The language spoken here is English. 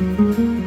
Música